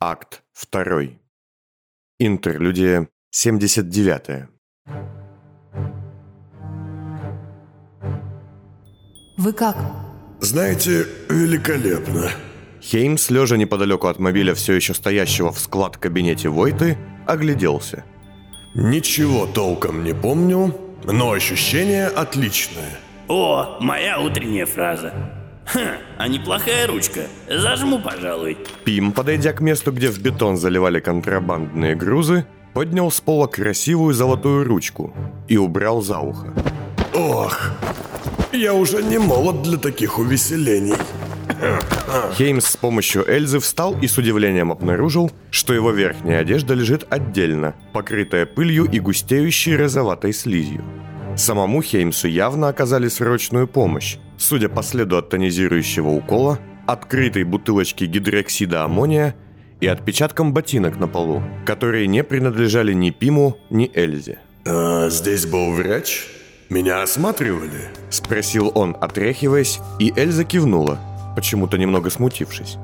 Акт 2. Интерлюдия 79. Вы как? Знаете, великолепно. Хеймс, лежа неподалеку от мобиля, все еще стоящего в склад-кабинете Войты, огляделся. Ничего толком не помню, но ощущение отличное. О, моя утренняя фраза. Ха, а неплохая ручка. Зажму, пожалуй. Пим, подойдя к месту, где в бетон заливали контрабандные грузы, поднял с пола красивую золотую ручку и убрал за ухо. Ох, я уже не молод для таких увеселений. Хеймс с помощью Эльзы встал и с удивлением обнаружил, что его верхняя одежда лежит отдельно, покрытая пылью и густеющей розоватой слизью. Самому Хеймсу явно оказали срочную помощь, судя по следу от тонизирующего укола, открытой бутылочки гидроксида аммония и отпечаткам ботинок на полу, которые не принадлежали ни Пиму, ни Эльзе. А здесь был врач? Меня осматривали? Спросил он, отряхиваясь, и Эльза кивнула, почему-то немного смутившись.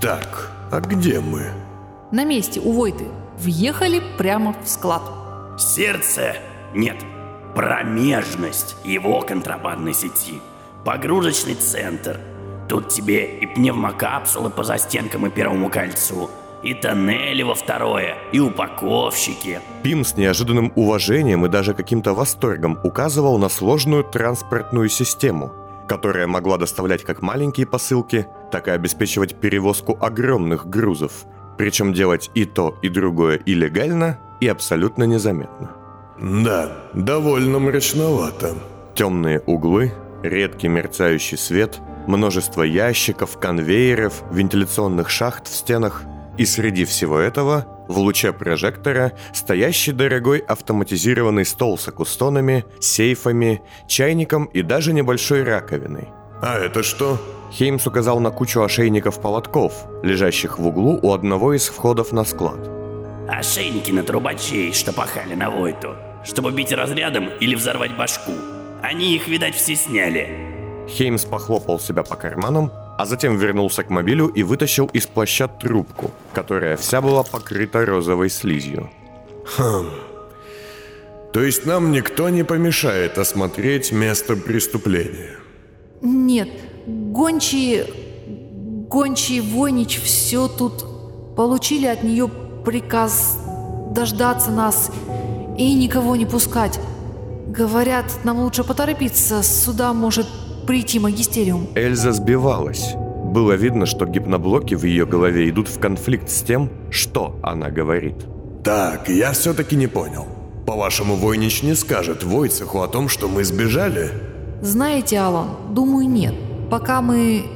Так, а где мы? На месте, у Войты. Въехали прямо в склад. Сердце. Нет. Промежность его контрабандной сети. Погрузочный центр. Тут тебе и пневмокапсулы по застенкам и первому кольцу, и тоннели во второе, и упаковщики. Пим с неожиданным уважением и даже каким-то восторгом указывал на сложную транспортную систему, которая могла доставлять как маленькие посылки, так и обеспечивать перевозку огромных грузов, причем делать и то, и другое и легально, и абсолютно незаметно. Да, довольно мрачновато. Темные углы, редкий мерцающий свет, множество ящиков, конвейеров, вентиляционных шахт в стенах. И среди всего этого, в луче прожектора, стоящий дорогой автоматизированный стол с акустонами, сейфами, чайником и даже небольшой раковиной. А это что? Хеймс указал на кучу ошейников-поводков, лежащих в углу у одного из входов на склад. Ошейники на трубачей, что пахали на Войту. Чтобы бить разрядом или взорвать башку. Они их, видать, все сняли. Хеймс похлопал себя по карманам, а затем вернулся к мобилю и вытащил из плаща трубку, которая вся была покрыта розовой слизью. Хм. То есть нам никто не помешает осмотреть место преступления? Нет, гончие... Гончие Войнич все тут получили от нее приказ дождаться нас и никого не пускать. Говорят, нам лучше поторопиться, сюда может прийти магистериум. Эльза сбивалась. Было видно, что гипноблоки в ее голове идут в конфликт с тем, что она говорит. Так, я все-таки не понял. По-вашему, Войнич не скажет Войцеху о том, что мы сбежали? Знаете, Алан, думаю, нет. Пока мы...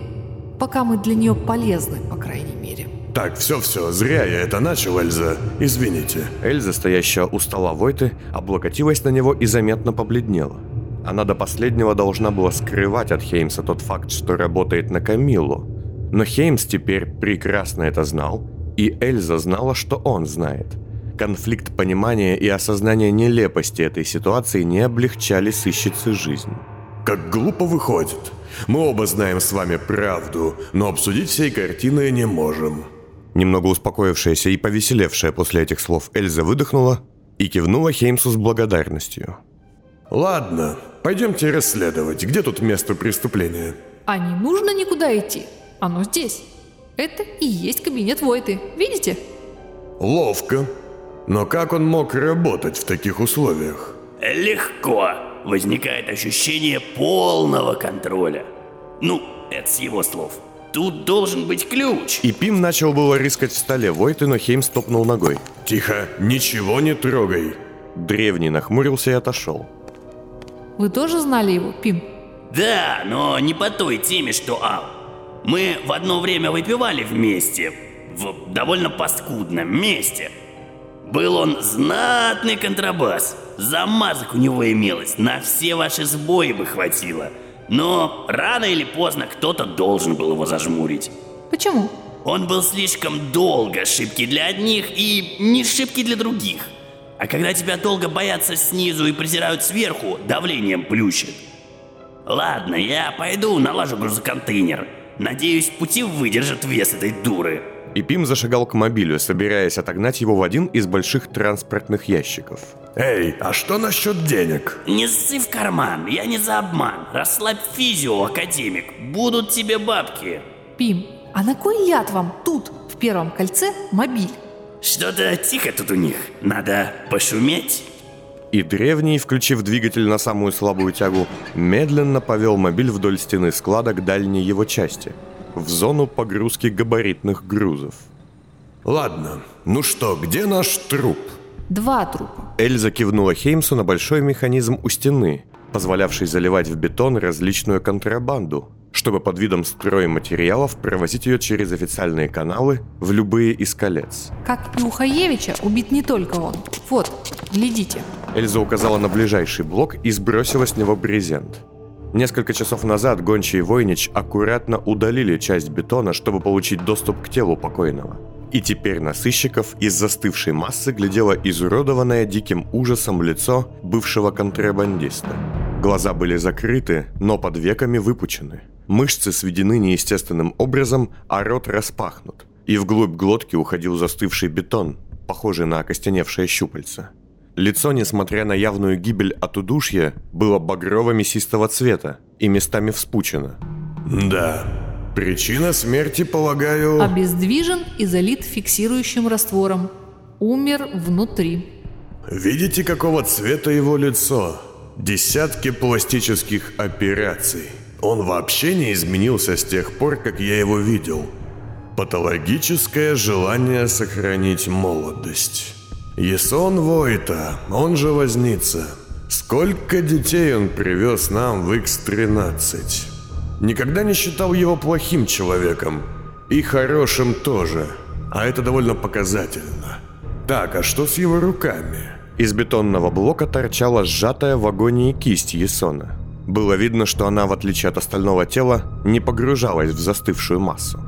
Пока мы для нее полезны, по крайней мере. Так, все-все, зря я это начал, Эльза. Извините. Эльза, стоящая у стола Войты, облокотилась на него и заметно побледнела. Она до последнего должна была скрывать от Хеймса тот факт, что работает на Камиллу. Но Хеймс теперь прекрасно это знал, и Эльза знала, что он знает. Конфликт понимания и осознания нелепости этой ситуации не облегчали сыщице жизнь. Как глупо выходит. Мы оба знаем с вами правду, но обсудить всей картины не можем. Немного успокоившаяся и повеселевшая после этих слов Эльза выдохнула и кивнула Хеймсу с благодарностью. Ладно, пойдемте расследовать, где тут место преступления. А не нужно никуда идти. Оно здесь. Это и есть кабинет Войты. Видите? Ловко. Но как он мог работать в таких условиях? Легко. Возникает ощущение полного контроля. Ну, это с его слов. Тут должен быть ключ. И Пим начал было рыскать в столе Войты, но Хеймс топнул ногой. Тихо, ничего не трогай. Древний нахмурился и отошел. Вы тоже знали его, Пим? Да, но не по той теме, что Ал. Мы в одно время выпивали вместе. В довольно паскудном месте. Был он знатный контрабас. Замазок у него имелось, на все ваши сбои бы хватило. Но рано или поздно кто-то должен был его зажмурить. Почему? Он был слишком долго шибкий для одних и не шибкий для других. А когда тебя долго боятся снизу и презирают сверху, давлением плющит. Ладно, я пойду налажу грузоконтейнер. Надеюсь, пути выдержат вес этой дуры. И Пим зашагал к мобилю, собираясь отогнать его в один из больших транспортных ящиков. Эй, а что насчет денег? Не ссы в карман, я не за обман. Расслабь физио, академик. Будут тебе бабки. Пим, а на кой ляд вам тут, в первом кольце, мобиль? Что-то тихо тут у них. Надо пошуметь. И древний, включив двигатель на самую слабую тягу, медленно повел мобиль вдоль стены склада к дальней его части, в зону погрузки габаритных грузов. Ладно, ну что, где наш труп? Два трупа. Эльза кивнула Хеймсу на большой механизм у стены, позволявший заливать в бетон различную контрабанду, чтобы под видом стройматериалов провозить ее через официальные каналы в любые из колец. Как и у Хаевича, убит не только он. Вот, глядите. Эльза указала на ближайший блок и сбросила с него брезент. Несколько часов назад Гончий и Войнич аккуратно удалили часть бетона, чтобы получить доступ к телу покойного. И теперь на сыщиков из застывшей массы глядело изуродованное диким ужасом лицо бывшего контрабандиста. Глаза были закрыты, но под веками выпучены. Мышцы сведены неестественным образом, а рот распахнут. И вглубь глотки уходил застывший бетон, похожий на окостеневшее щупальце. Лицо, несмотря на явную гибель от удушья, было багрово-мясистого цвета и местами вспучено. Да, причина смерти, полагаю... Обездвижен и залит фиксирующим раствором. Умер внутри. Видите, какого цвета его лицо? Десятки пластических операций. Он вообще не изменился с тех пор, как я его видел. Патологическое желание сохранить молодость. Есон Войта, он же возница. Сколько детей он привез нам в X-13. Никогда не считал его плохим человеком. И хорошим тоже. А это довольно показательно. Так, а что с его руками? Из бетонного блока торчала сжатая в агонии кисть Есона. Было видно, что она, в отличие от остального тела, не погружалась в застывшую массу.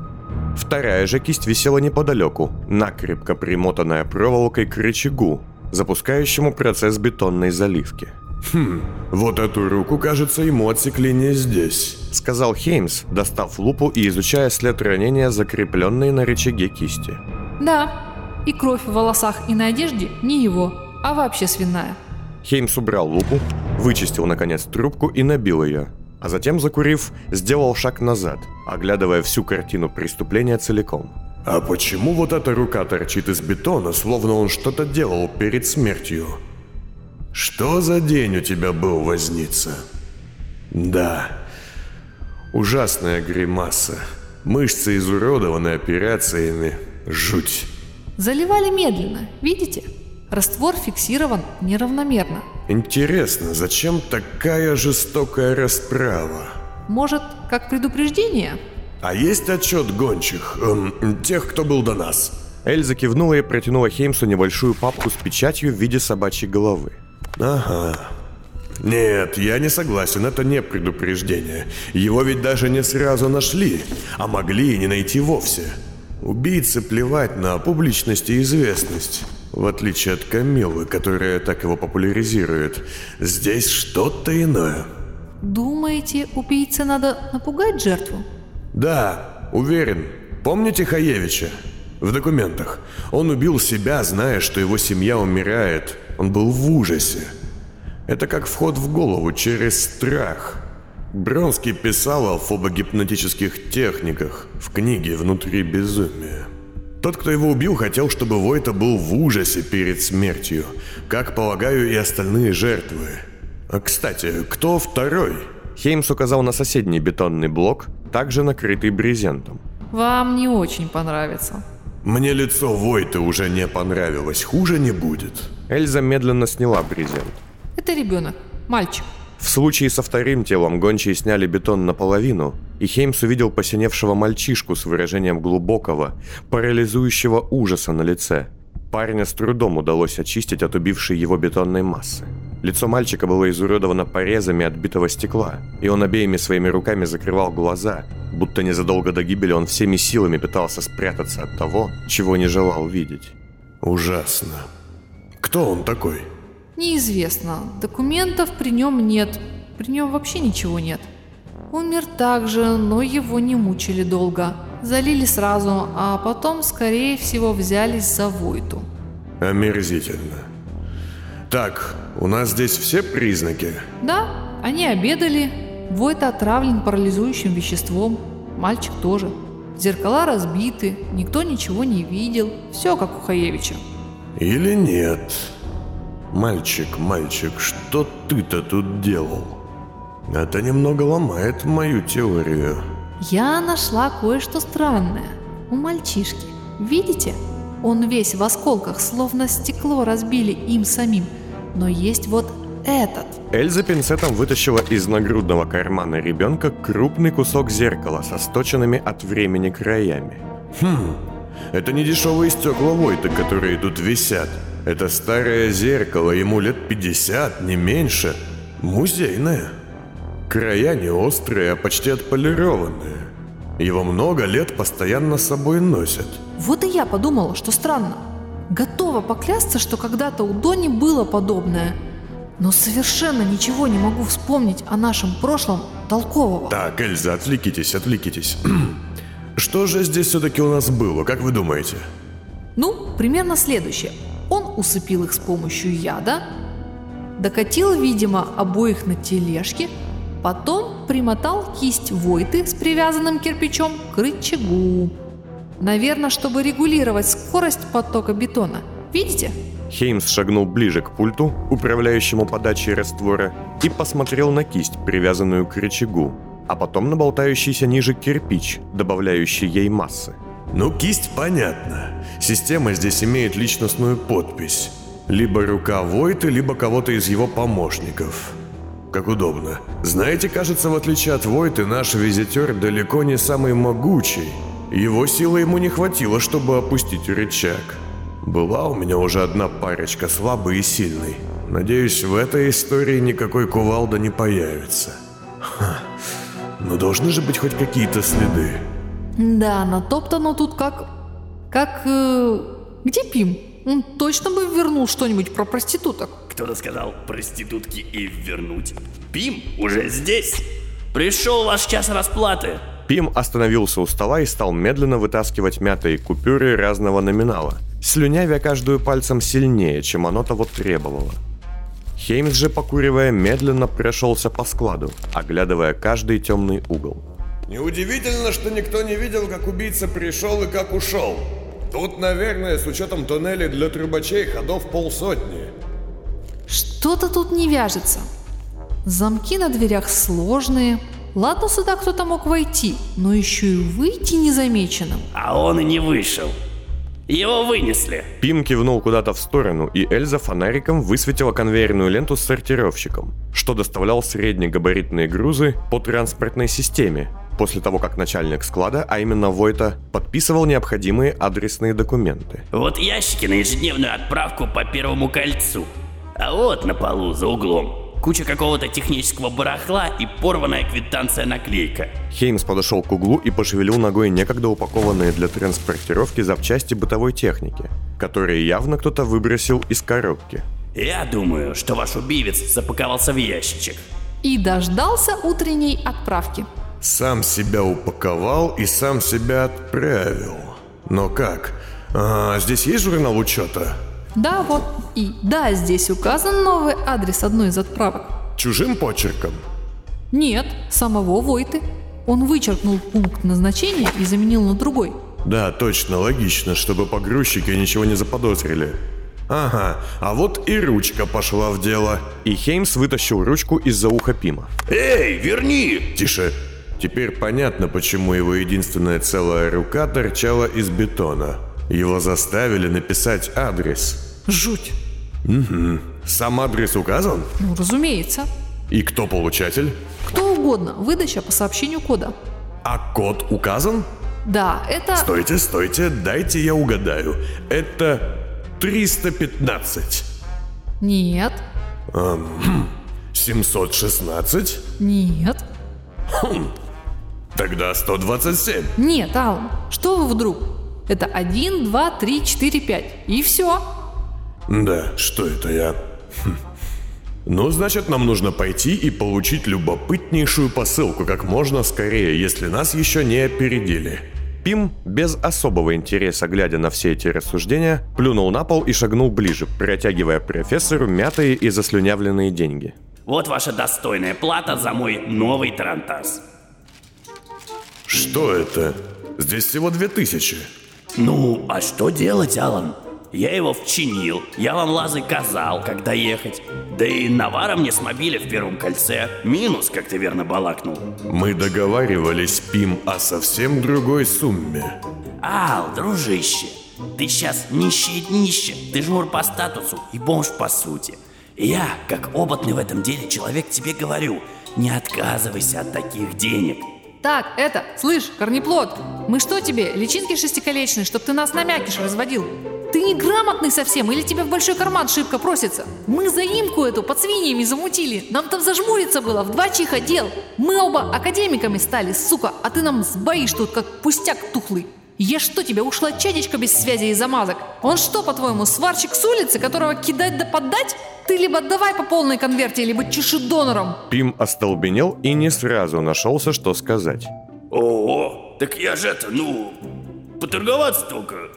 Вторая же кисть висела неподалеку, накрепко примотанная проволокой к рычагу, запускающему процесс бетонной заливки. Хм, вот эту руку, кажется, ему отсекли не здесь. Сказал Хеймс, достав лупу и изучая след ранения, закрепленный на рычаге кисти. Да, и кровь в волосах и на одежде не его, а вообще свиная. Хеймс убрал лупу, вычистил наконец трубку и набил ее, а затем, закурив, сделал шаг назад, оглядывая всю картину преступления целиком. А почему вот эта рука торчит из бетона, словно он что-то делал перед смертью? Что за день у тебя был, возница? Да, ужасная гримаса. Мышцы изуродованы операциями. Жуть. Заливали медленно, видите? Раствор фиксирован неравномерно. Интересно, зачем такая жестокая расправа? Может, как предупреждение? А есть отчет гончих, эм, тех, кто был до нас? Эльза кивнула и протянула Хеймсу небольшую папку с печатью в виде собачьей головы. Ага. Нет, я не согласен, это не предупреждение. Его ведь даже не сразу нашли, а могли и не найти вовсе. Убийце плевать на публичность и известность. В отличие от Камилы, которая так его популяризирует, здесь что-то иное. Думаете, убийце надо напугать жертву? Да, уверен. Помните Хаевича? В документах. Он убил себя, зная, что его семья умирает. Он был в ужасе. Это как вход в голову через страх. Бронский писал о фобогипнотических техниках в книге «Внутри безумия». Тот, кто его убил, хотел, чтобы Войта был в ужасе перед смертью, как, полагаю, и остальные жертвы. А, кстати, кто второй? Хеймс указал на соседний бетонный блок, также накрытый брезентом. Вам не очень понравится. Мне лицо Войта уже не понравилось, хуже не будет. Эльза медленно сняла брезент. Это ребенок, мальчик. В случае со вторым телом гончие сняли бетон наполовину, и Хеймс увидел посиневшего мальчишку с выражением глубокого, парализующего ужаса на лице. Парня с трудом удалось очистить от убившей его бетонной массы. Лицо мальчика было изуродовано порезами от битого стекла, и он обеими своими руками закрывал глаза, будто незадолго до гибели он всеми силами пытался спрятаться от того, чего не желал видеть. Ужасно. Кто он такой? Неизвестно. Документов при нем нет. При нем вообще ничего нет. Умер также, но его не мучили долго. Залили сразу, а потом, скорее всего, взялись за Войту. Омерзительно. Так, у нас здесь все признаки. Да, они обедали. Войта отравлен парализующим веществом. Мальчик тоже. Зеркала разбиты, никто ничего не видел. Все как у Хаевича. Или нет? Мальчик, мальчик, что ты-то тут делал? Это немного ломает мою теорию. Я нашла кое-что странное. У мальчишки. Видите? Он весь в осколках, словно стекло разбили им самим. Но есть вот этот. Эльза пинцетом вытащила из нагрудного кармана ребенка крупный кусок зеркала со сточенными от времени краями. Хм, это не дешевые стекла Войта, которые тут висят. Это старое зеркало, ему лет 50, не меньше. Музейное. Края не острые, а почти отполированные. Его много лет постоянно с собой носят. Вот и я подумала, что странно. Готова поклясться, что когда-то у Дони было подобное. Но совершенно ничего не могу вспомнить о нашем прошлом толкового. Так, Эльза, отвлекитесь, отвлекитесь. Что же здесь все-таки у нас было, как вы думаете? Ну, примерно следующее. Усыпил их с помощью яда, докатил, видимо, обоих на тележке, потом примотал кисть Войты с привязанным кирпичом к рычагу. Наверное, чтобы регулировать скорость потока бетона. Видите? Хеймс шагнул ближе к пульту, управляющему подачей раствора, и посмотрел на кисть, привязанную к рычагу, а потом на болтающийся ниже кирпич, добавляющий ей массы. Ну, кисть понятно. Система здесь имеет личностную подпись. Либо рука Войта, либо кого-то из его помощников. Как удобно. Знаете, кажется, в отличие от Войты, наш визитер далеко не самый могучий. Его силы ему не хватило, чтобы опустить рычаг. Была у меня уже одна парочка, слабый и сильный. Надеюсь, в этой истории никакой кувалда не появится. Ха. Но должны же быть хоть какие-то следы. Да, натоптано тут как... Как... Э, где Пим? Он точно бы вернул что-нибудь про проституток. Кто-то сказал проститутки и вернуть. Пим уже здесь. Пришел ваш час расплаты. Пим остановился у стола и стал медленно вытаскивать мятые купюры разного номинала, слюнявя каждую пальцем сильнее, чем оно того требовало. Хеймс же, покуривая, медленно прошелся по складу, оглядывая каждый темный угол. Неудивительно, что никто не видел, как убийца пришел и как ушел. Тут, наверное, с учетом туннелей для трубачей ходов полсотни. Что-то тут не вяжется. Замки на дверях сложные. Ладно, сюда кто-то мог войти, но еще и выйти незамеченным. А он и не вышел. Его вынесли. Пим кивнул куда-то в сторону, и Эльза фонариком высветила конвейерную ленту с сортировщиком, что доставлял среднегабаритные грузы по транспортной системе, после того, как начальник склада, а именно Войта, подписывал необходимые адресные документы. Вот ящики на ежедневную отправку по Первому кольцу. А вот на полу за углом куча какого-то технического барахла и порванная квитанция-наклейка. Хеймс подошел к углу и пошевелил ногой некогда упакованные для транспортировки запчасти бытовой техники, которые явно кто-то выбросил из коробки. Я думаю, что ваш убивец запаковался в ящичек. И дождался утренней отправки. Сам себя упаковал и сам себя отправил. Но как? А, здесь есть журнал учета? Да, вот. И да, здесь указан новый адрес одной из отправок. Чужим почерком? Нет, самого Войты. Он вычеркнул пункт назначения и заменил на другой. Да, точно, логично, чтобы погрузчики ничего не заподозрили. Ага, а вот и ручка пошла в дело. И Хеймс вытащил ручку из-за уха Пима. Эй, верни! Тише. Теперь понятно, почему его единственная целая рука торчала из бетона. Его заставили написать адрес. Жуть. Угу. Сам адрес указан? Ну, разумеется. И кто получатель? Кто угодно. Выдача по сообщению кода. А код указан? Да, это... Стойте, стойте, дайте я угадаю. Это 315. Нет. Эм, 716? Нет. Хм. Тогда 127. Нет, Алан, что вы вдруг? Это 1, 2, 3, 4, 5. И все. Да, что это я? Хм. Ну, значит, нам нужно пойти и получить любопытнейшую посылку как можно скорее, если нас еще не опередили. Пим, без особого интереса глядя на все эти рассуждения, плюнул на пол и шагнул ближе, протягивая профессору мятые и заслюнявленные деньги. Вот ваша достойная плата за мой новый тарантас. Что это? Здесь всего две тысячи. Ну, а что делать, Алан? Я его вчинил, я вам лазы казал, когда ехать. Да и навара мне смобили в первом кольце. Минус, как ты верно балакнул. Мы договаривались, Пим, о совсем другой сумме. Ал, дружище, ты сейчас нищий днище, ты жмур по статусу и бомж по сути. И я, как опытный в этом деле человек, тебе говорю, не отказывайся от таких денег. Так, это, слышь, корнеплод, мы что тебе, личинки шестиколечные, чтоб ты нас на мякиш разводил? Ты неграмотный совсем или тебе в большой карман шибко просится? Мы заимку эту под свиньями замутили. Нам там зажмуриться было, в два чиха дел. Мы оба академиками стали, сука, а ты нам сбоишь тут, как пустяк тухлый. Я что тебе, ушла чадечка без связи и замазок? Он что, по-твоему, сварщик с улицы, которого кидать да поддать? Ты либо давай по полной конверте, либо чеши донором. Пим остолбенел и не сразу нашелся, что сказать. О, так я же это, ну, поторговаться только.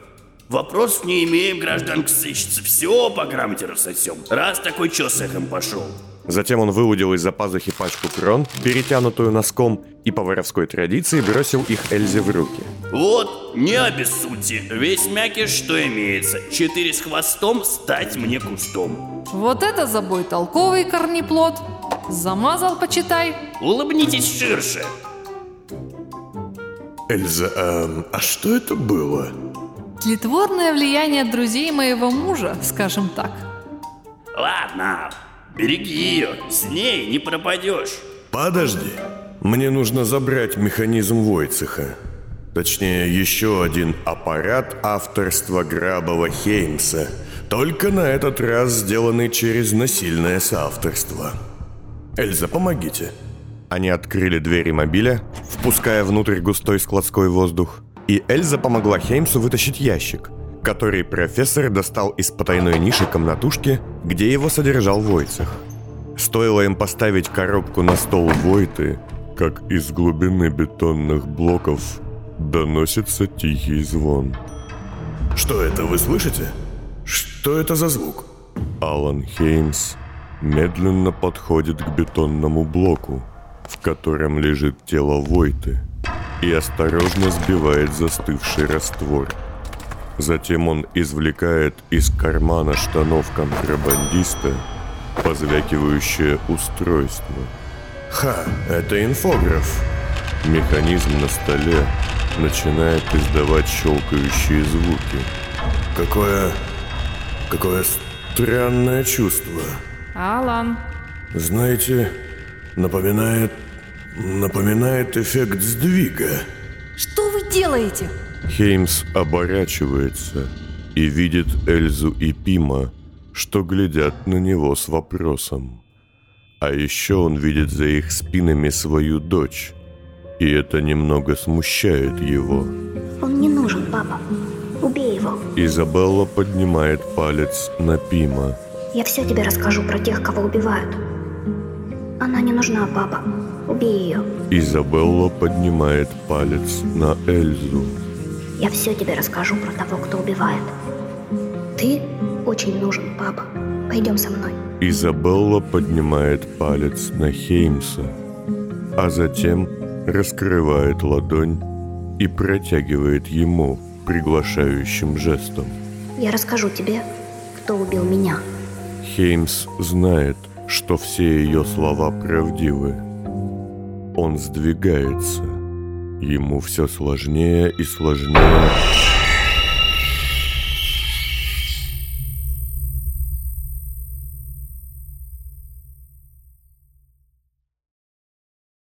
Вопрос не имеем, гражданка сыщется. Все по грамоте рассосем. Раз такой чё с эхом пошел. Затем он выудил из-за пазухи пачку крон, перетянутую носком, и по воровской традиции бросил их Эльзе в руки. Вот, не обессудьте. Весь мякиш, что имеется. Четыре с хвостом стать мне кустом. Вот это забой толковый корнеплод. Замазал, почитай. Улыбнитесь ширше. Эльза, а, а что это было? Тлетворное влияние друзей моего мужа, скажем так. Ладно, береги ее. С ней не пропадешь. Подожди. Мне нужно забрать механизм Войцеха. Точнее, еще один аппарат авторства Грабова Хеймса. Только на этот раз сделанный через насильное соавторство. Эльза, помогите. Они открыли двери мобиля, впуская внутрь густой складской воздух, и Эльза помогла Хеймсу вытащить ящик, который профессор достал из потайной ниши комнатушки, где его содержал Войцех. Стоило им поставить коробку на стол Войты, как из глубины бетонных блоков доносится тихий звон. Что это, вы слышите? Что это за звук? Алан Хеймс медленно подходит к бетонному блоку, в котором лежит тело Войты, и осторожно сбивает застывший раствор. Затем он извлекает из кармана штанов контрабандиста позвякивающее устройство. Ха, это инфограф. Механизм на столе начинает издавать щелкающие звуки. Какое... какое странное чувство. Алан, Знаете, напоминает... напоминает эффект сдвига. что вы делаете? Хеймс оборачивается и видит Эльзу и Пима, что глядят на него с вопросом. А еще он видит за их спинами свою дочь, и это немного смущает его. Он не нужен, папа. Убей его. Изабелла поднимает палец на Пима. Я все тебе расскажу про тех, кого убивают. Она не нужна, папа. Убей ее. Изабелла поднимает палец на Эльзу. Я все тебе расскажу про того, кто убивает. Ты очень нужен, папа. Пойдем со мной. Изабелла поднимает палец на Хеймса, а затем раскрывает ладонь и протягивает ему приглашающим жестом. Я расскажу тебе, кто убил меня. Хеймс знает, что все ее слова правдивы. Он сдвигается. Ему все сложнее и сложнее